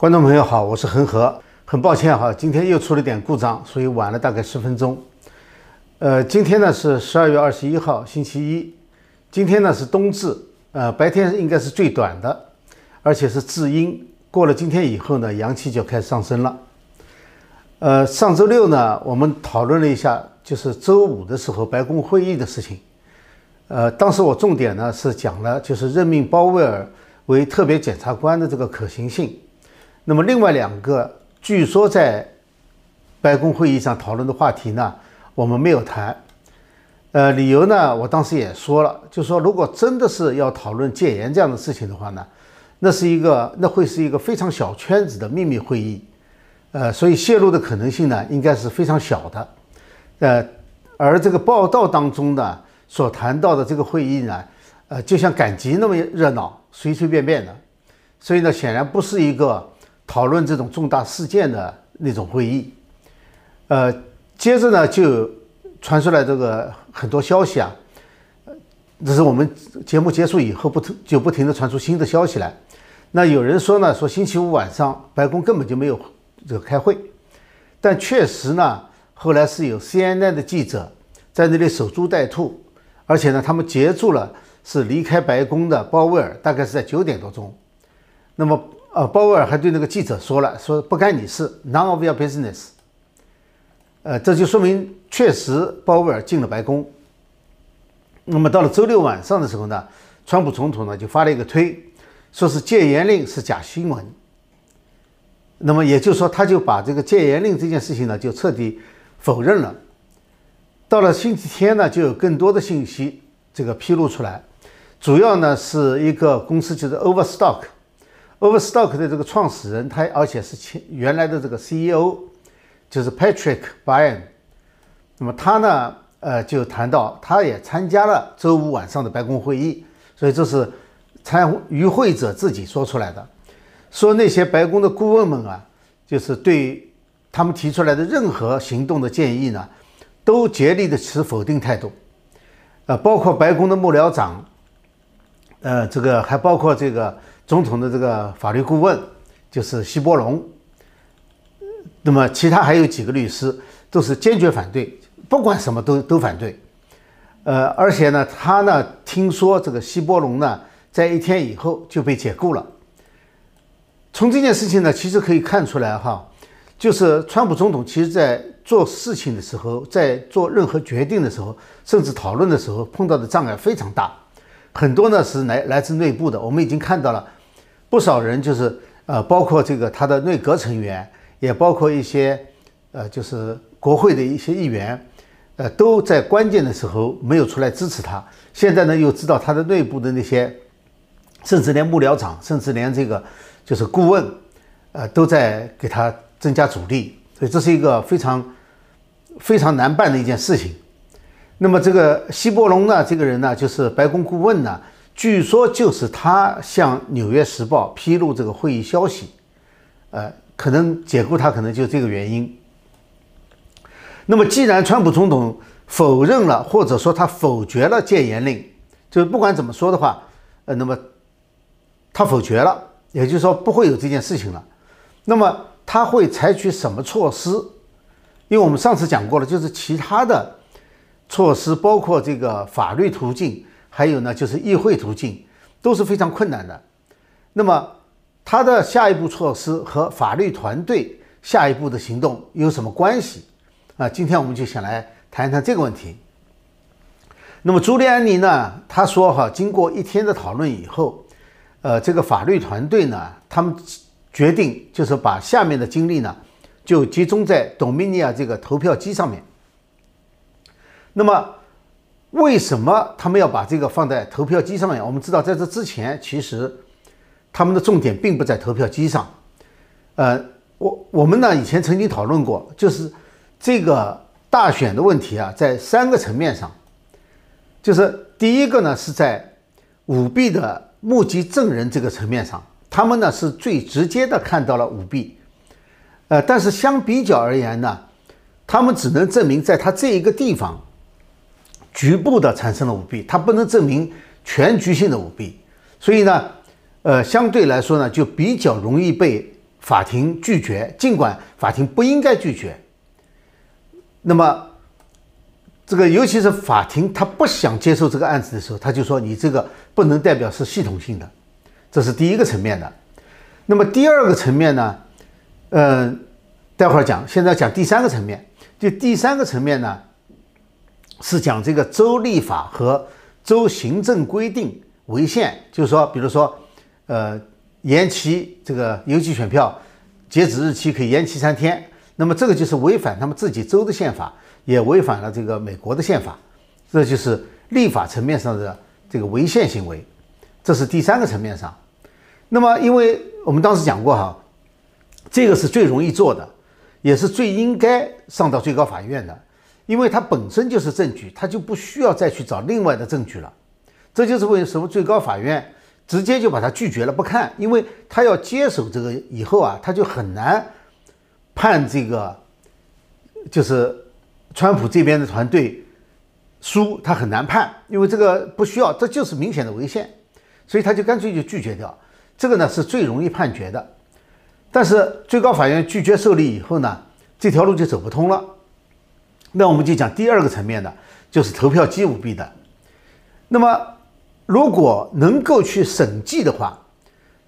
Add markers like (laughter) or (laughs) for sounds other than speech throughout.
观众朋友好，我是恒河，很抱歉哈，今天又出了点故障，所以晚了大概十分钟。呃，今天呢是十二月二十一号，星期一。今天呢是冬至，呃，白天应该是最短的，而且是至阴。过了今天以后呢，阳气就开始上升了。呃，上周六呢，我们讨论了一下，就是周五的时候白宫会议的事情。呃，当时我重点呢是讲了，就是任命鲍威尔为特别检察官的这个可行性。那么另外两个，据说在白宫会议上讨论的话题呢，我们没有谈。呃，理由呢，我当时也说了，就说如果真的是要讨论戒严这样的事情的话呢，那是一个，那会是一个非常小圈子的秘密会议，呃，所以泄露的可能性呢，应该是非常小的。呃，而这个报道当中呢，所谈到的这个会议呢，呃，就像赶集那么热闹，随随便便的，所以呢，显然不是一个。讨论这种重大事件的那种会议，呃，接着呢就传出来这个很多消息啊，这是我们节目结束以后不就不停的传出新的消息来。那有人说呢，说星期五晚上白宫根本就没有这个开会，但确实呢，后来是有 CNN 的记者在那里守株待兔，而且呢，他们截住了是离开白宫的鲍威尔，大概是在九点多钟，那么。呃，鲍威尔还对那个记者说了，说不干你事，none of your business。呃，这就说明确实鲍威尔进了白宫。那么到了周六晚上的时候呢，川普总统呢就发了一个推，说是戒严令是假新闻。那么也就是说，他就把这个戒严令这件事情呢就彻底否认了。到了星期天呢，就有更多的信息这个披露出来，主要呢是一个公司就是 Overstock。Overstock 的这个创始人，他而且是前原来的这个 CEO，就是 Patrick Byrne。那么他呢，呃，就谈到他也参加了周五晚上的白宫会议，所以这是参与会者自己说出来的，说那些白宫的顾问们啊，就是对他们提出来的任何行动的建议呢，都竭力的持否定态度，呃，包括白宫的幕僚长，呃，这个还包括这个。总统的这个法律顾问就是希波隆，那么其他还有几个律师都是坚决反对，不管什么都都反对。呃，而且呢，他呢听说这个希波隆呢在一天以后就被解雇了。从这件事情呢，其实可以看出来哈，就是川普总统其实在做事情的时候，在做任何决定的时候，甚至讨论的时候碰到的障碍非常大，很多呢是来来自内部的，我们已经看到了。不少人就是呃，包括这个他的内阁成员，也包括一些呃，就是国会的一些议员，呃，都在关键的时候没有出来支持他。现在呢，又知道他的内部的那些，甚至连幕僚长，甚至连这个就是顾问，呃，都在给他增加阻力。所以这是一个非常非常难办的一件事情。那么这个希伯龙呢，这个人呢，就是白宫顾问呢。据说就是他向《纽约时报》披露这个会议消息，呃，可能解雇他，可能就这个原因。那么，既然川普总统否认了，或者说他否决了戒严令，就是不管怎么说的话，呃，那么他否决了，也就是说不会有这件事情了。那么他会采取什么措施？因为我们上次讲过了，就是其他的措施，包括这个法律途径。还有呢，就是议会途径都是非常困难的。那么，他的下一步措施和法律团队下一步的行动有什么关系？啊，今天我们就想来谈一谈这个问题。那么，朱利安尼呢，他说哈，经过一天的讨论以后，呃，这个法律团队呢，他们决定就是把下面的精力呢，就集中在 Dominia 这个投票机上面。那么，为什么他们要把这个放在投票机上面？我们知道，在这之前，其实他们的重点并不在投票机上。呃，我我们呢以前曾经讨论过，就是这个大选的问题啊，在三个层面上，就是第一个呢是在舞弊的目击证人这个层面上，他们呢是最直接的看到了舞弊。呃，但是相比较而言呢，他们只能证明在他这一个地方。局部的产生了舞弊，它不能证明全局性的舞弊，所以呢，呃，相对来说呢，就比较容易被法庭拒绝，尽管法庭不应该拒绝。那么，这个尤其是法庭他不想接受这个案子的时候，他就说你这个不能代表是系统性的，这是第一个层面的。那么第二个层面呢，嗯，待会儿讲，现在讲第三个层面。就第三个层面呢，是讲这个州立法和州行政规定违宪，就是说，比如说，呃，延期这个邮寄选票截止日期可以延期三天，那么这个就是违反他们自己州的宪法，也违反了这个美国的宪法，这就是立法层面上的这个违宪行为，这是第三个层面上。那么，因为我们当时讲过哈，这个是最容易做的。也是最应该上到最高法院的，因为它本身就是证据，他就不需要再去找另外的证据了。这就是为什么最高法院直接就把他拒绝了，不看，因为他要接手这个以后啊，他就很难判这个，就是川普这边的团队输，他很难判，因为这个不需要，这就是明显的违宪，所以他就干脆就拒绝掉。这个呢是最容易判决的。但是最高法院拒绝受理以后呢，这条路就走不通了。那我们就讲第二个层面的，就是投票机舞弊的。那么如果能够去审计的话，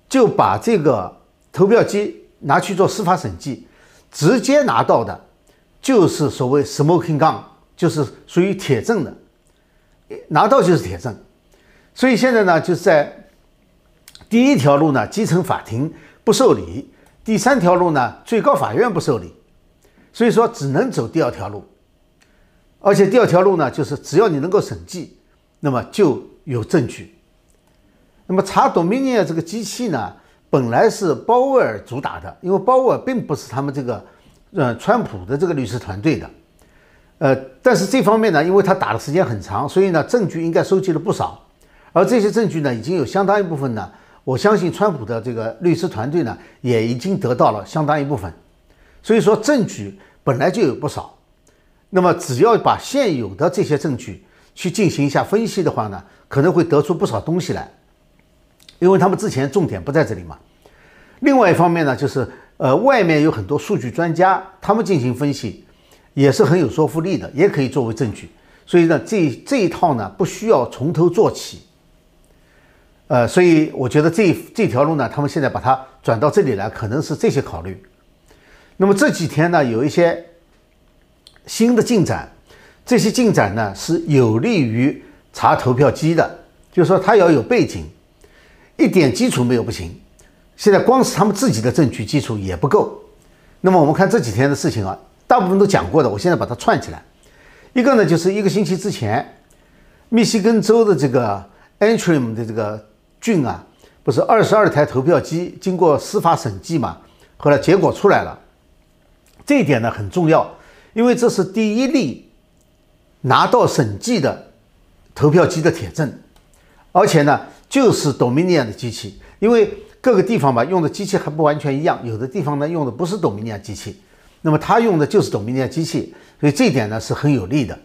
就把这个投票机拿去做司法审计，直接拿到的，就是所谓 smoking gun，就是属于铁证的，拿到就是铁证。所以现在呢，就在第一条路呢，基层法庭不受理。第三条路呢，最高法院不受理，所以说只能走第二条路。而且第二条路呢，就是只要你能够审计，那么就有证据。那么查 Dominion 这个机器呢，本来是鲍威尔主打的，因为鲍威尔并不是他们这个呃川普的这个律师团队的，呃，但是这方面呢，因为他打的时间很长，所以呢，证据应该收集了不少，而这些证据呢，已经有相当一部分呢。我相信川普的这个律师团队呢，也已经得到了相当一部分，所以说证据本来就有不少，那么只要把现有的这些证据去进行一下分析的话呢，可能会得出不少东西来，因为他们之前重点不在这里嘛。另外一方面呢，就是呃，外面有很多数据专家，他们进行分析也是很有说服力的，也可以作为证据。所以呢，这这一套呢，不需要从头做起。呃，所以我觉得这这条路呢，他们现在把它转到这里来，可能是这些考虑。那么这几天呢，有一些新的进展，这些进展呢是有利于查投票机的，就是说它要有背景，一点基础没有不行。现在光是他们自己的证据基础也不够。那么我们看这几天的事情啊，大部分都讲过的，我现在把它串起来。一个呢，就是一个星期之前，密西根州的这个 Antrim 的这个。郡啊，不是二十二台投票机经过司法审计嘛？后来结果出来了，这一点呢很重要，因为这是第一例拿到审计的投票机的铁证，而且呢就是 Dominion 的机器，因为各个地方吧用的机器还不完全一样，有的地方呢用的不是 Dominion 机器，那么他用的就是 Dominion 机器，所以这一点呢是很有利的。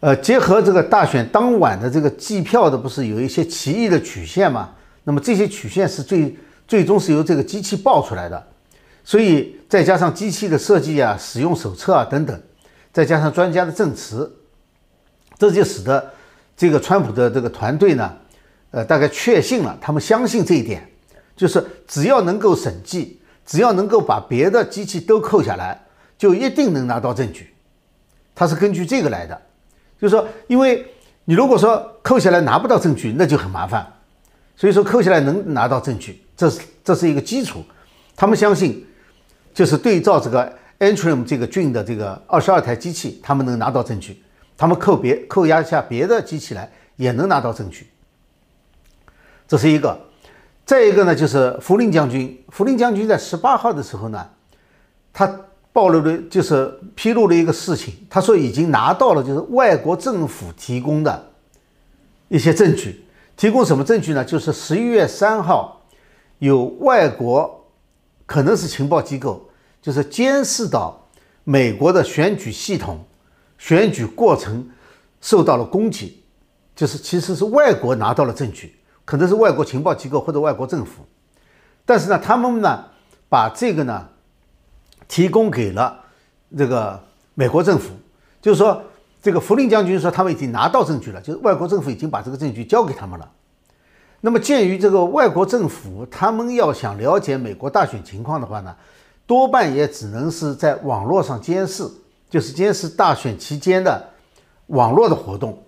呃，结合这个大选当晚的这个计票的，不是有一些奇异的曲线吗？那么这些曲线是最最终是由这个机器报出来的，所以再加上机器的设计啊、使用手册啊等等，再加上专家的证词，这就使得这个川普的这个团队呢，呃，大概确信了，他们相信这一点，就是只要能够审计，只要能够把别的机器都扣下来，就一定能拿到证据，他是根据这个来的。就是说，因为你如果说扣下来拿不到证据，那就很麻烦。所以说扣下来能拿到证据，这是这是一个基础。他们相信，就是对照这个 Antrim 这个郡的这个二十二台机器，他们能拿到证据。他们扣别扣押下别的机器来，也能拿到证据。这是一个。再一个呢，就是福林将军。福林将军在十八号的时候呢，他。暴露了就是披露了一个事情，他说已经拿到了就是外国政府提供的一些证据，提供什么证据呢？就是十一月三号有外国可能是情报机构，就是监视到美国的选举系统、选举过程受到了攻击，就是其实是外国拿到了证据，可能是外国情报机构或者外国政府，但是呢，他们呢。把这个呢提供给了这个美国政府，就是说，这个福林将军说他们已经拿到证据了，就是外国政府已经把这个证据交给他们了。那么，鉴于这个外国政府他们要想了解美国大选情况的话呢，多半也只能是在网络上监视，就是监视大选期间的网络的活动。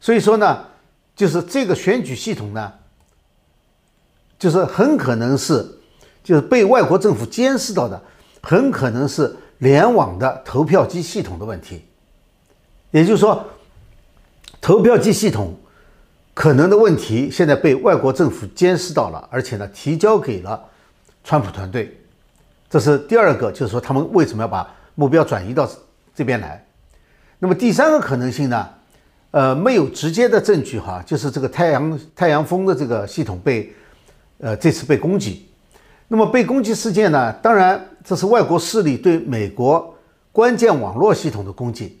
所以说呢，就是这个选举系统呢，就是很可能是。就是被外国政府监视到的，很可能是联网的投票机系统的问题。也就是说，投票机系统可能的问题现在被外国政府监视到了，而且呢提交给了川普团队。这是第二个，就是说他们为什么要把目标转移到这边来？那么第三个可能性呢？呃，没有直接的证据哈，就是这个太阳太阳风的这个系统被呃这次被攻击。那么被攻击事件呢？当然，这是外国势力对美国关键网络系统的攻击。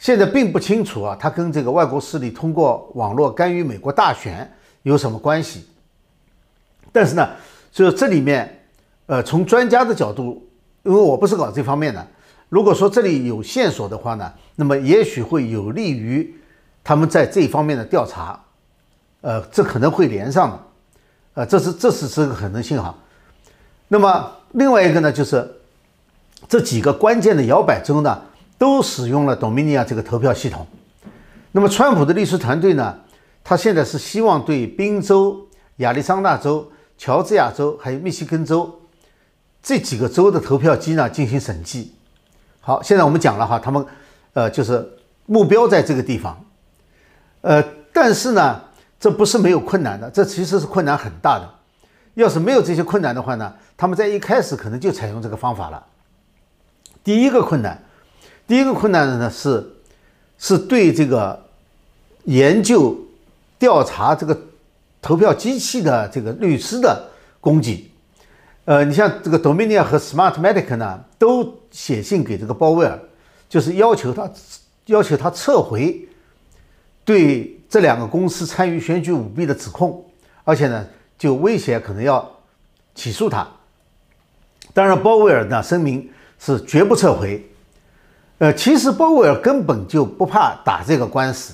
现在并不清楚啊，他跟这个外国势力通过网络干预美国大选有什么关系？但是呢，就是这里面，呃，从专家的角度，因为我不是搞这方面的，如果说这里有线索的话呢，那么也许会有利于他们在这方面的调查。呃，这可能会连上的，呃，这是这是这个可能性哈。那么另外一个呢，就是这几个关键的摇摆州呢，都使用了 Dominia 这个投票系统。那么川普的律师团队呢，他现在是希望对宾州、亚利桑那州、乔治亚州还有密西根州这几个州的投票机呢进行审计。好，现在我们讲了哈，他们呃就是目标在这个地方，呃，但是呢，这不是没有困难的，这其实是困难很大的。要是没有这些困难的话呢？他们在一开始可能就采用这个方法了。第一个困难，第一个困难的呢是，是对这个研究调查这个投票机器的这个律师的攻击。呃，你像这个 Dominia 和 Smartmatic 呢，都写信给这个鲍威尔，就是要求他要求他撤回对这两个公司参与选举舞弊的指控，而且呢，就威胁可能要起诉他。当然，鲍威尔呢声明是绝不撤回。呃，其实鲍威尔根本就不怕打这个官司，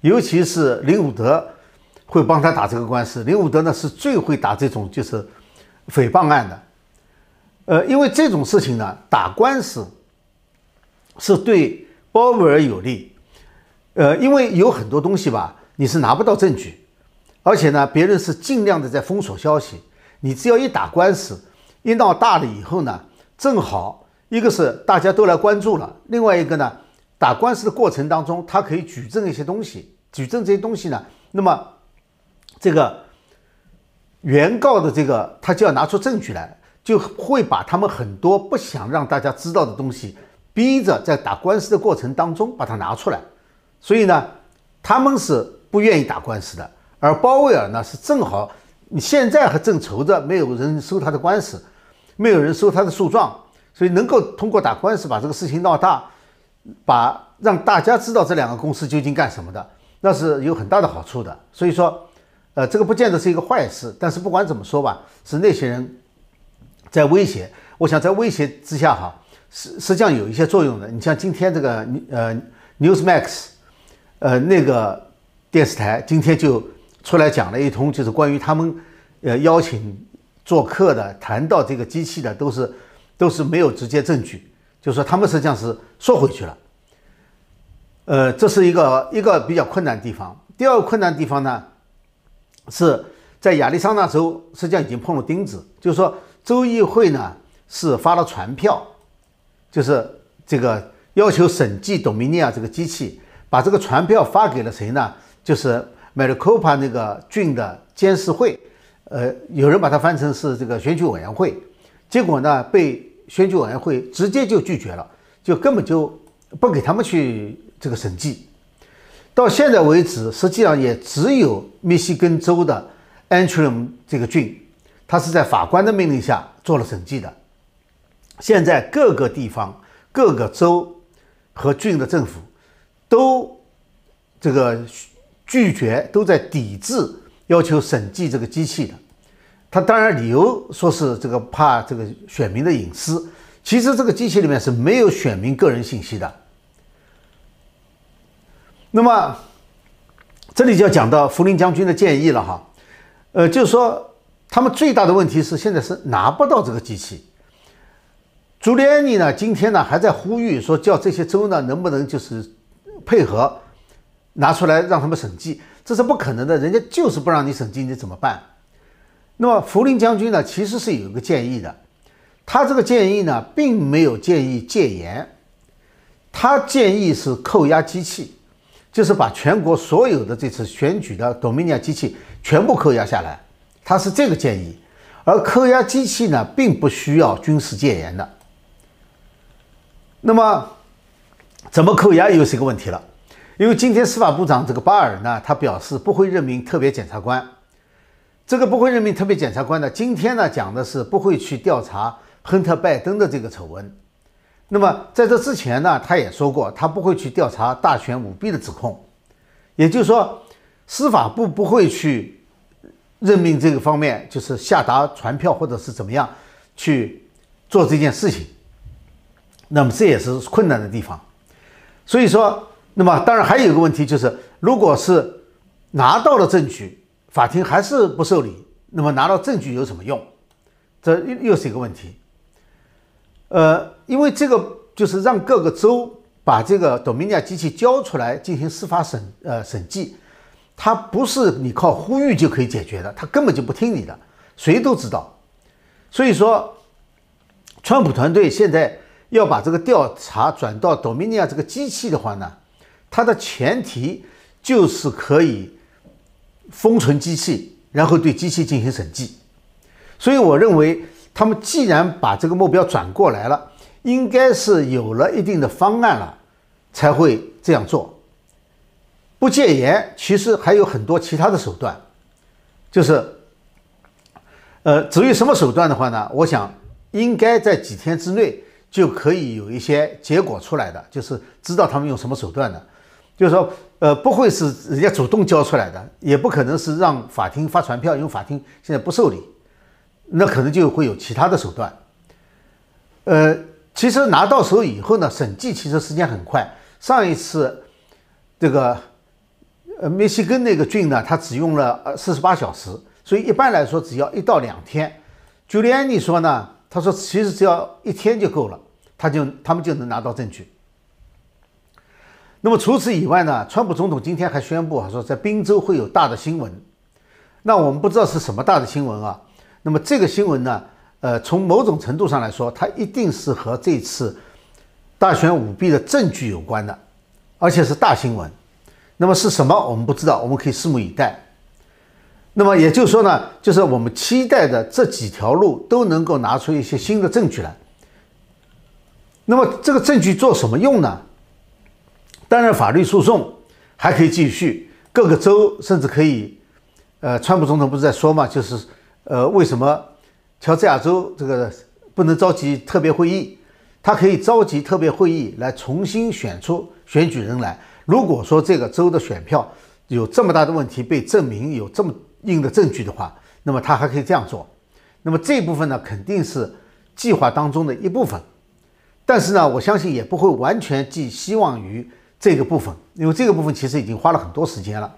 尤其是林伍德会帮他打这个官司。林伍德呢是最会打这种就是诽谤案的。呃，因为这种事情呢，打官司是对鲍威尔有利。呃，因为有很多东西吧，你是拿不到证据，而且呢，别人是尽量的在封锁消息。你只要一打官司。一闹大了以后呢，正好一个是大家都来关注了，另外一个呢，打官司的过程当中，他可以举证一些东西，举证这些东西呢，那么这个原告的这个他就要拿出证据来，就会把他们很多不想让大家知道的东西，逼着在打官司的过程当中把它拿出来，所以呢，他们是不愿意打官司的，而鲍威尔呢是正好你现在还正愁着没有人收他的官司。没有人收他的诉状，所以能够通过打官司把这个事情闹大，把让大家知道这两个公司究竟干什么的，那是有很大的好处的。所以说，呃，这个不见得是一个坏事。但是不管怎么说吧，是那些人在威胁。我想在威胁之下，哈，实实际上有一些作用的。你像今天这个呃 Newsmax，呃那个电视台今天就出来讲了一通，就是关于他们呃邀请。做客的谈到这个机器的都是都是没有直接证据，就说他们实际上是缩回去了。呃，这是一个一个比较困难的地方。第二个困难地方呢，是在亚利桑那州实际上已经碰了钉子，就是说州议会呢是发了传票，就是这个要求审计 Dominia 这个机器，把这个传票发给了谁呢？就是 Maricopa 那个郡的监事会。呃，有人把它翻成是这个选举委员会，结果呢被选举委员会直接就拒绝了，就根本就不给他们去这个审计。到现在为止，实际上也只有密西根州的 Antrim 这个郡，他是在法官的命令下做了审计的。现在各个地方、各个州和郡的政府都这个拒绝，都在抵制。要求审计这个机器的，他当然理由说是这个怕这个选民的隐私，其实这个机器里面是没有选民个人信息的。那么这里就要讲到福林将军的建议了哈，呃，就是说他们最大的问题是现在是拿不到这个机器。朱利安尼呢，今天呢还在呼吁说，叫这些州呢能不能就是配合拿出来让他们审计，这是不可能的，人家就是不让你审计，你怎么办？那么福林将军呢，其实是有一个建议的，他这个建议呢，并没有建议戒严，他建议是扣押机器，就是把全国所有的这次选举的 Dominion 机器全部扣押下来，他是这个建议，而扣押机器呢，并不需要军事戒严的。那么怎么扣押又是一个问题了，因为今天司法部长这个巴尔呢，他表示不会任命特别检察官。这个不会任命特别检察官的，今天呢讲的是不会去调查亨特·拜登的这个丑闻。那么在这之前呢，他也说过，他不会去调查大选舞弊的指控。也就是说，司法部不会去任命这个方面，就是下达传票或者是怎么样去做这件事情。那么这也是困难的地方。所以说，那么当然还有一个问题就是，如果是拿到了证据。法庭还是不受理，那么拿到证据有什么用？这又又是一个问题。呃，因为这个就是让各个州把这个 Dominion 机器交出来进行司法审呃审计，它不是你靠呼吁就可以解决的，他根本就不听你的，谁都知道。所以说，川普团队现在要把这个调查转到 Dominion 这个机器的话呢，它的前提就是可以。封存机器，然后对机器进行审计，所以我认为他们既然把这个目标转过来了，应该是有了一定的方案了，才会这样做。不戒严，其实还有很多其他的手段，就是，呃，至于什么手段的话呢？我想应该在几天之内就可以有一些结果出来的，就是知道他们用什么手段的。就是说，呃，不会是人家主动交出来的，也不可能是让法庭发传票，因为法庭现在不受理，那可能就会有其他的手段。呃，其实拿到手以后呢，审计其实时间很快。上一次这个呃密西根那个郡呢，他只用了呃四十八小时，所以一般来说只要一到两天。朱利安尼说呢，他说其实只要一天就够了，他就他们就能拿到证据。那么除此以外呢？川普总统今天还宣布啊，说在宾州会有大的新闻。那我们不知道是什么大的新闻啊。那么这个新闻呢，呃，从某种程度上来说，它一定是和这次大选舞弊的证据有关的，而且是大新闻。那么是什么？我们不知道，我们可以拭目以待。那么也就是说呢，就是我们期待的这几条路都能够拿出一些新的证据来。那么这个证据做什么用呢？当然，法律诉讼还可以继续，各个州甚至可以，呃，川普总统不是在说嘛，就是，呃，为什么乔治亚州这个不能召集特别会议？他可以召集特别会议来重新选出选举人来。如果说这个州的选票有这么大的问题被证明有这么硬的证据的话，那么他还可以这样做。那么这部分呢，肯定是计划当中的一部分，但是呢，我相信也不会完全寄希望于。这个部分，因为这个部分其实已经花了很多时间了。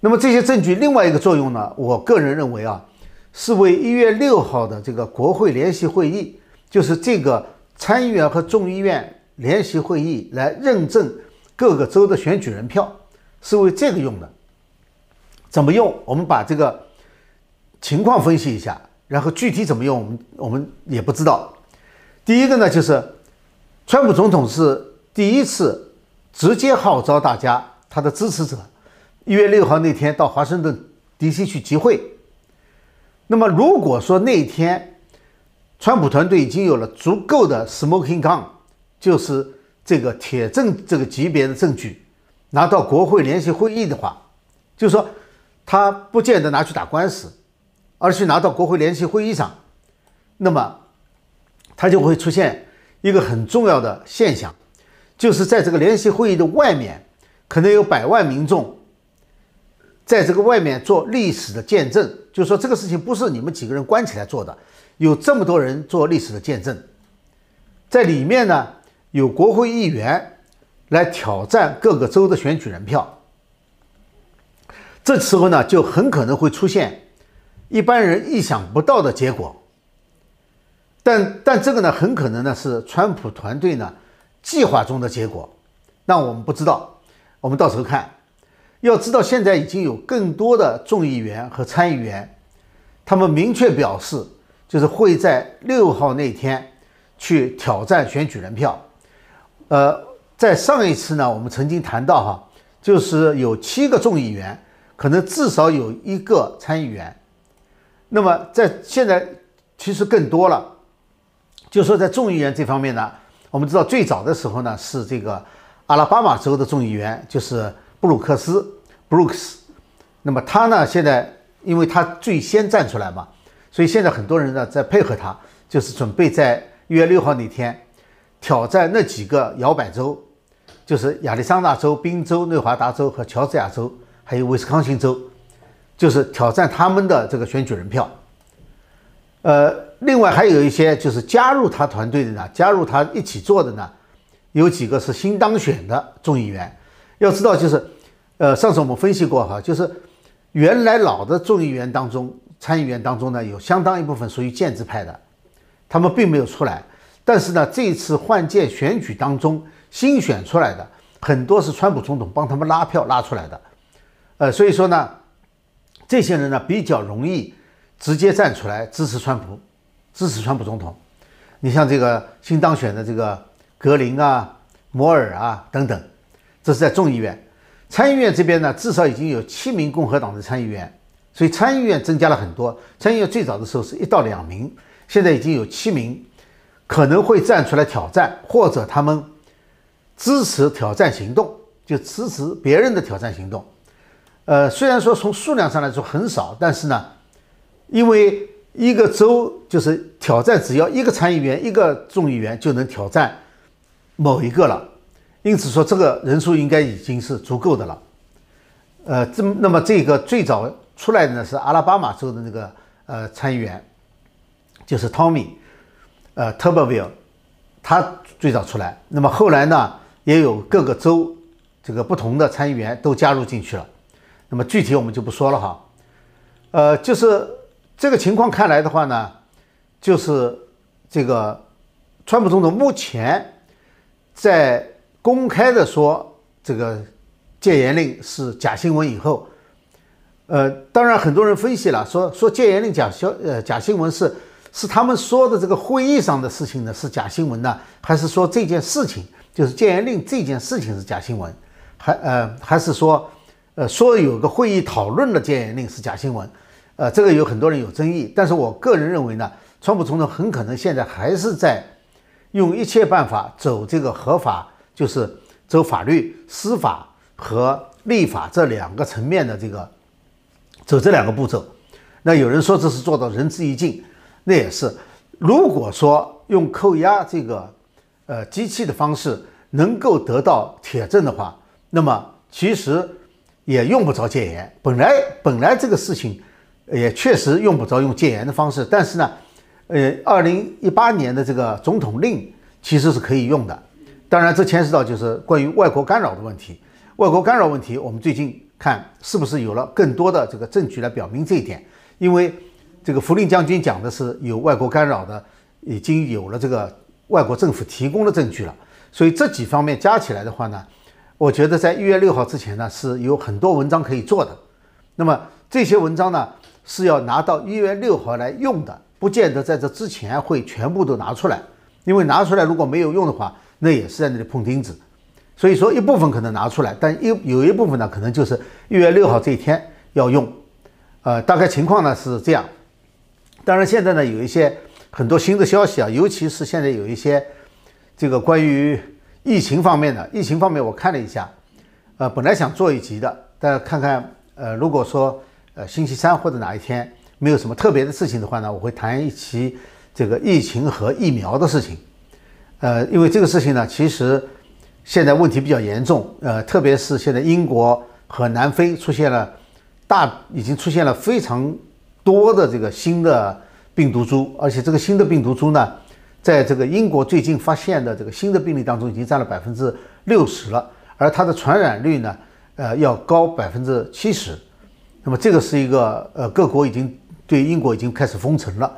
那么这些证据另外一个作用呢？我个人认为啊，是为一月六号的这个国会联席会议，就是这个参议院和众议院联席会议来认证各个州的选举人票，是为这个用的。怎么用？我们把这个情况分析一下，然后具体怎么用，我们我们也不知道。第一个呢，就是川普总统是第一次。直接号召大家，他的支持者，一月六号那天到华盛顿 D.C. 去集会。那么，如果说那天川普团队已经有了足够的 smoking gun，就是这个铁证这个级别的证据，拿到国会联席会议的话，就是说他不见得拿去打官司，而是拿到国会联席会议上，那么他就会出现一个很重要的现象。就是在这个联席会议的外面，可能有百万民众在这个外面做历史的见证，就是说这个事情不是你们几个人关起来做的，有这么多人做历史的见证，在里面呢有国会议员来挑战各个州的选举人票，这时候呢就很可能会出现一般人意想不到的结果。但但这个呢很可能呢是川普团队呢计划中的结果，那我们不知道，我们到时候看。要知道，现在已经有更多的众议员和参议员，他们明确表示，就是会在六号那天去挑战选举人票。呃，在上一次呢，我们曾经谈到哈，就是有七个众议员，可能至少有一个参议员。那么在现在其实更多了，就说在众议员这方面呢，我们知道最早的时候呢是这个阿拉巴马州的众议员，就是布鲁克斯。Brooks，那么他呢？现在因为他最先站出来嘛，所以现在很多人呢在配合他，就是准备在一月六号那天挑战那几个摇摆州，就是亚利桑那州、宾州、内华达州和乔治亚州，还有威斯康星州，就是挑战他们的这个选举人票。呃，另外还有一些就是加入他团队的呢，加入他一起做的呢，有几个是新当选的众议员。要知道就是。呃，上次我们分析过哈，就是原来老的众议员当中、参议员当中呢，有相当一部分属于建制派的，他们并没有出来。但是呢，这次换届选举当中新选出来的很多是川普总统帮他们拉票拉出来的。呃，所以说呢，这些人呢比较容易直接站出来支持川普，支持川普总统。你像这个新当选的这个格林啊、摩尔啊等等，这是在众议院。参议院这边呢，至少已经有七名共和党的参议员，所以参议院增加了很多。参议院最早的时候是一到两名，现在已经有七名，可能会站出来挑战，或者他们支持挑战行动，就支持别人的挑战行动。呃，虽然说从数量上来说很少，但是呢，因为一个州就是挑战，只要一个参议员、一个众议员就能挑战某一个了。因此说，这个人数应该已经是足够的了。呃，这那么这个最早出来的呢是阿拉巴马州的那个呃参议员，就是 Tommy，呃 Turboville，他最早出来。那么后来呢，也有各个州这个不同的参议员都加入进去了。那么具体我们就不说了哈。呃，就是这个情况看来的话呢，就是这个川普总统目前在。公开的说这个戒严令是假新闻以后，呃，当然很多人分析了，说说戒严令假消呃假新闻是是他们说的这个会议上的事情呢是假新闻呢，还是说这件事情就是戒严令这件事情是假新闻，还呃还是说呃说有个会议讨论了戒严令是假新闻，呃，这个有很多人有争议，但是我个人认为呢，川普总统很可能现在还是在用一切办法走这个合法。就是走法律、司法和立法这两个层面的这个走这两个步骤。那有人说这是做到仁至义尽，那也是。如果说用扣押这个呃机器的方式能够得到铁证的话，那么其实也用不着戒严。本来本来这个事情也确实用不着用戒严的方式，但是呢，呃，二零一八年的这个总统令其实是可以用的。当然，这牵涉到就是关于外国干扰的问题。外国干扰问题，我们最近看是不是有了更多的这个证据来表明这一点？因为这个福林将军讲的是有外国干扰的，已经有了这个外国政府提供的证据了。所以这几方面加起来的话呢，我觉得在一月六号之前呢是有很多文章可以做的。那么这些文章呢是要拿到一月六号来用的，不见得在这之前会全部都拿出来，因为拿出来如果没有用的话。那也是在那里碰钉子，所以说一部分可能拿出来，但有有一部分呢，可能就是一月六号这一天要用，呃，大概情况呢是这样。当然现在呢有一些很多新的消息啊，尤其是现在有一些这个关于疫情方面的，疫情方面我看了一下，呃，本来想做一集的，但看看呃，如果说呃星期三或者哪一天没有什么特别的事情的话呢，我会谈一期这个疫情和疫苗的事情。呃，因为这个事情呢，其实现在问题比较严重，呃，特别是现在英国和南非出现了大，已经出现了非常多的这个新的病毒株，而且这个新的病毒株呢，在这个英国最近发现的这个新的病例当中，已经占了百分之六十了，而它的传染率呢，呃，要高百分之七十。那么这个是一个呃，各国已经对英国已经开始封城了，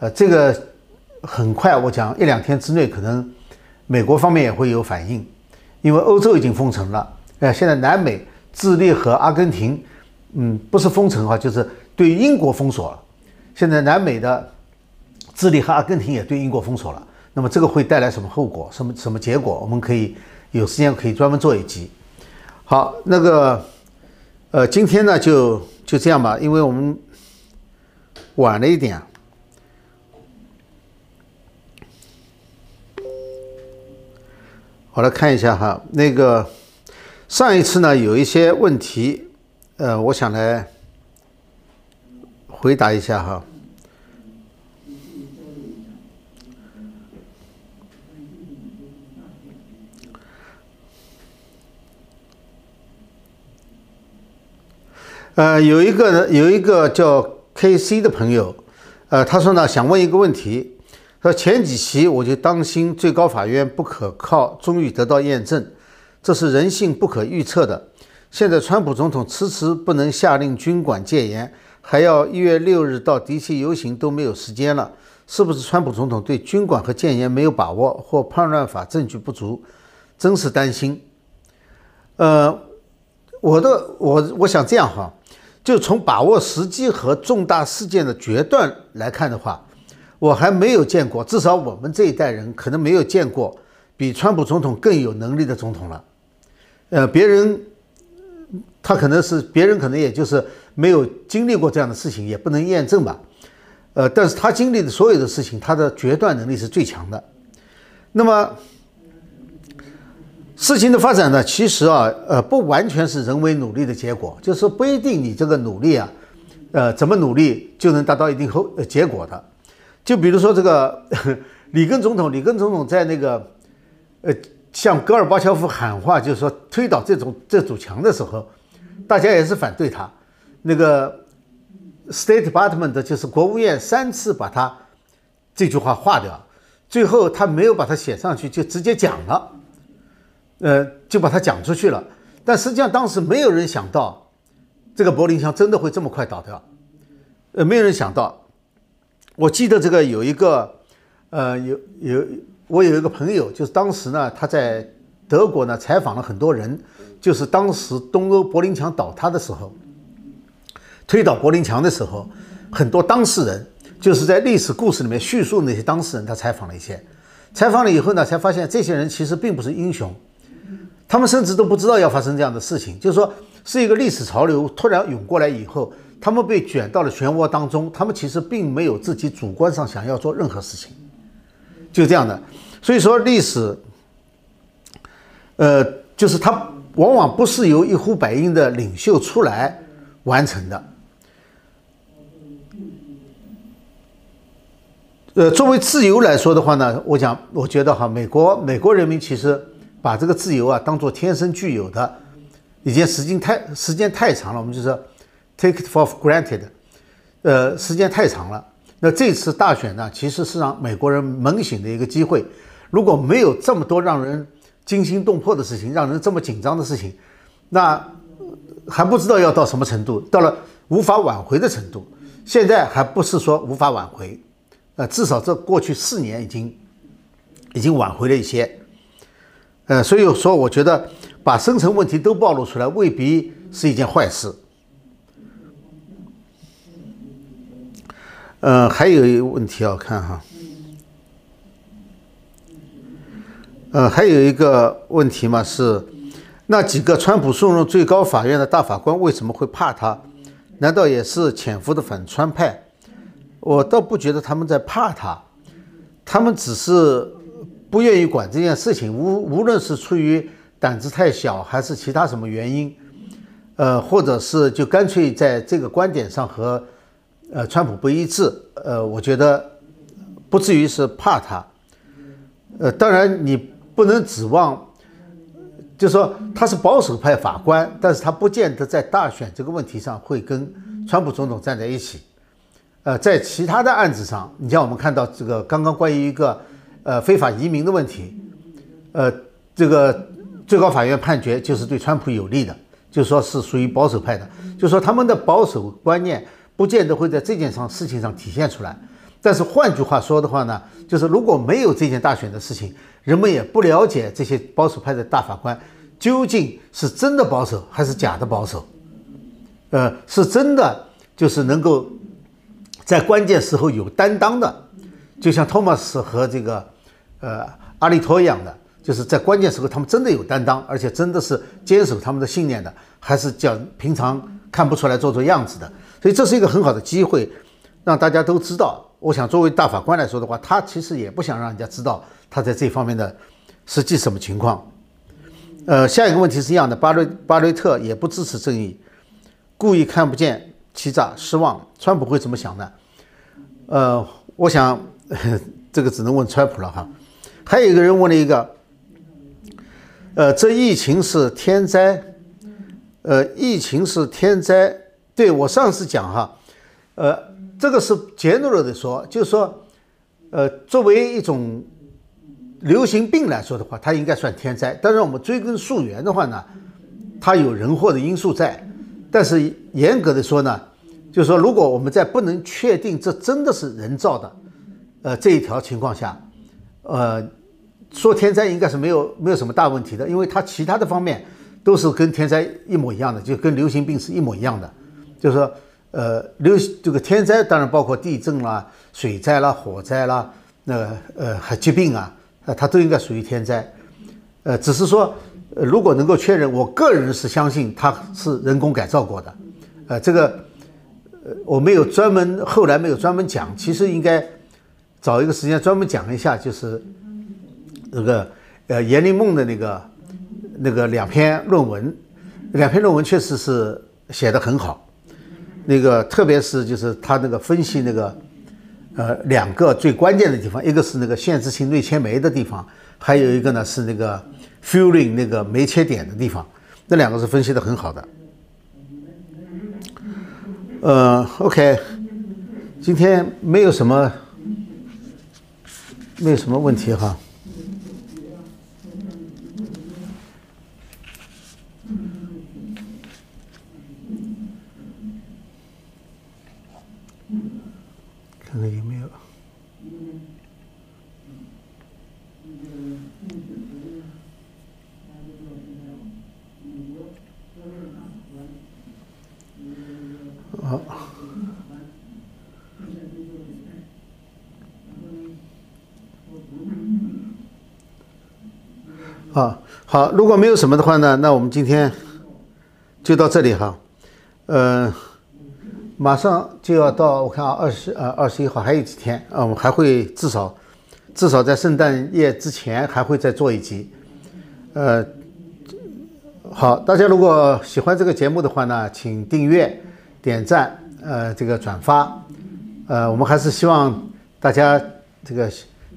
呃，这个很快，我讲一两天之内，可能美国方面也会有反应，因为欧洲已经封城了，呃，现在南美智利和阿根廷，嗯，不是封城啊，就是对英国封锁了。现在南美的智利和阿根廷也对英国封锁了，那么这个会带来什么后果？什么什么结果？我们可以有时间可以专门做一集。好，那个。呃，今天呢就就这样吧，因为我们晚了一点。我来看一下哈，那个上一次呢有一些问题，呃，我想来回答一下哈。呃，有一个有一个叫 K C 的朋友，呃，他说呢，想问一个问题，说前几期我就担心最高法院不可靠，终于得到验证，这是人性不可预测的。现在川普总统迟迟不能下令军管戒严，还要一月六日到迪西游行都没有时间了，是不是川普总统对军管和戒严没有把握，或叛乱法证据不足？真是担心。呃，我的我我想这样哈。就从把握时机和重大事件的决断来看的话，我还没有见过，至少我们这一代人可能没有见过比川普总统更有能力的总统了。呃，别人他可能是别人可能也就是没有经历过这样的事情，也不能验证吧。呃，但是他经历的所有的事情，他的决断能力是最强的。那么。事情的发展呢，其实啊，呃，不完全是人为努力的结果，就是说不一定你这个努力啊，呃，怎么努力就能达到一定后呃结果的。就比如说这个 (laughs) 里根总统，里根总统在那个呃向戈尔巴乔夫喊话，就是说推倒这种这堵墙的时候，大家也是反对他。那个 State Department 就是国务院三次把他这句话划掉，最后他没有把它写上去，就直接讲了。呃，就把它讲出去了，但实际上当时没有人想到，这个柏林墙真的会这么快倒掉，呃，没有人想到。我记得这个有一个，呃，有有我有一个朋友，就是当时呢他在德国呢采访了很多人，就是当时东欧柏林墙倒塌的时候，推倒柏林墙的时候，很多当事人就是在历史故事里面叙述那些当事人，他采访了一些，采访了以后呢，才发现这些人其实并不是英雄。他们甚至都不知道要发生这样的事情，就是说是一个历史潮流突然涌过来以后，他们被卷到了漩涡当中，他们其实并没有自己主观上想要做任何事情，就这样的。所以说历史，呃，就是它往往不是由一呼百应的领袖出来完成的。呃，作为自由来说的话呢，我讲，我觉得哈，美国美国人民其实。把这个自由啊当做天生具有的，已经时间太时间太长了，我们就说 take it for granted，呃，时间太长了。那这次大选呢，其实是让美国人猛醒的一个机会。如果没有这么多让人惊心动魄的事情，让人这么紧张的事情，那还不知道要到什么程度，到了无法挽回的程度。现在还不是说无法挽回，呃，至少这过去四年已经已经挽回了一些。呃，所以说，我觉得把深层问题都暴露出来，未必是一件坏事。呃，还有一个问题要看哈，呃，还有一个问题嘛是，那几个川普送入最高法院的大法官为什么会怕他？难道也是潜伏的反川派？我倒不觉得他们在怕他，他们只是。不愿意管这件事情，无无论是出于胆子太小，还是其他什么原因，呃，或者是就干脆在这个观点上和呃川普不一致，呃，我觉得不至于是怕他，呃，当然你不能指望，就说他是保守派法官，但是他不见得在大选这个问题上会跟川普总统站在一起，呃，在其他的案子上，你像我们看到这个刚刚关于一个呃非法移民的问题，呃，这个最高法院判决就是对川普有利的，就说是属于保守派的，就说他们的保守观念不见得会在这件上事情上体现出来。但是换句话说的话呢，就是如果没有这件大选的事情，人们也不了解这些保守派的大法官究竟是真的保守还是假的保守，呃，是真的就是能够。在关键时候有担当的，就像托马斯和这个，呃，阿利托一样的，就是在关键时候他们真的有担当，而且真的是坚守他们的信念的，还是讲平常看不出来做做样子的。所以这是一个很好的机会，让大家都知道。我想作为大法官来说的话，他其实也不想让人家知道他在这方面的实际什么情况。呃，下一个问题是一样的，巴瑞巴瑞特也不支持正义，故意看不见。欺诈失望，川普会怎么想呢？呃，我想 (laughs) 这个只能问川普了哈。还有一个人问了一个，呃，这疫情是天灾？呃，疫情是天灾？对我上次讲哈，呃，这个是 general 的说，就是说，呃，作为一种流行病来说的话，它应该算天灾。但是我们追根溯源的话呢，它有人祸的因素在。但是严格的说呢，就是说，如果我们在不能确定这真的是人造的，呃，这一条情况下，呃，说天灾应该是没有没有什么大问题的，因为它其他的方面都是跟天灾一模一样的，就跟流行病是一模一样的。就是说，呃，流这个天灾当然包括地震啦、水灾啦、火灾啦，那呃还疾病啊，呃，它都应该属于天灾。呃，只是说。呃，如果能够确认，我个人是相信它是人工改造过的。呃，这个呃，我没有专门后来没有专门讲，其实应该找一个时间专门讲一下，就是那个呃严林梦的那个那个两篇论文，两篇论文确实是写的很好。那个特别是就是他那个分析那个呃两个最关键的地方，一个是那个限制性内切酶的地方，还有一个呢是那个。fueling 那个酶切点的地方，那两个是分析的很好的。呃，OK，今天没有什么，没有什么问题哈。看看有没有。啊，好，如果没有什么的话呢，那我们今天就到这里哈。呃，马上就要到，我看啊，二十呃二十一号还有几天啊，我们还会至少至少在圣诞夜之前还会再做一集。呃，好，大家如果喜欢这个节目的话呢，请订阅、点赞、呃这个转发。呃，我们还是希望大家这个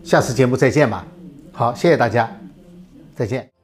下次节目再见吧。好，谢谢大家。再见。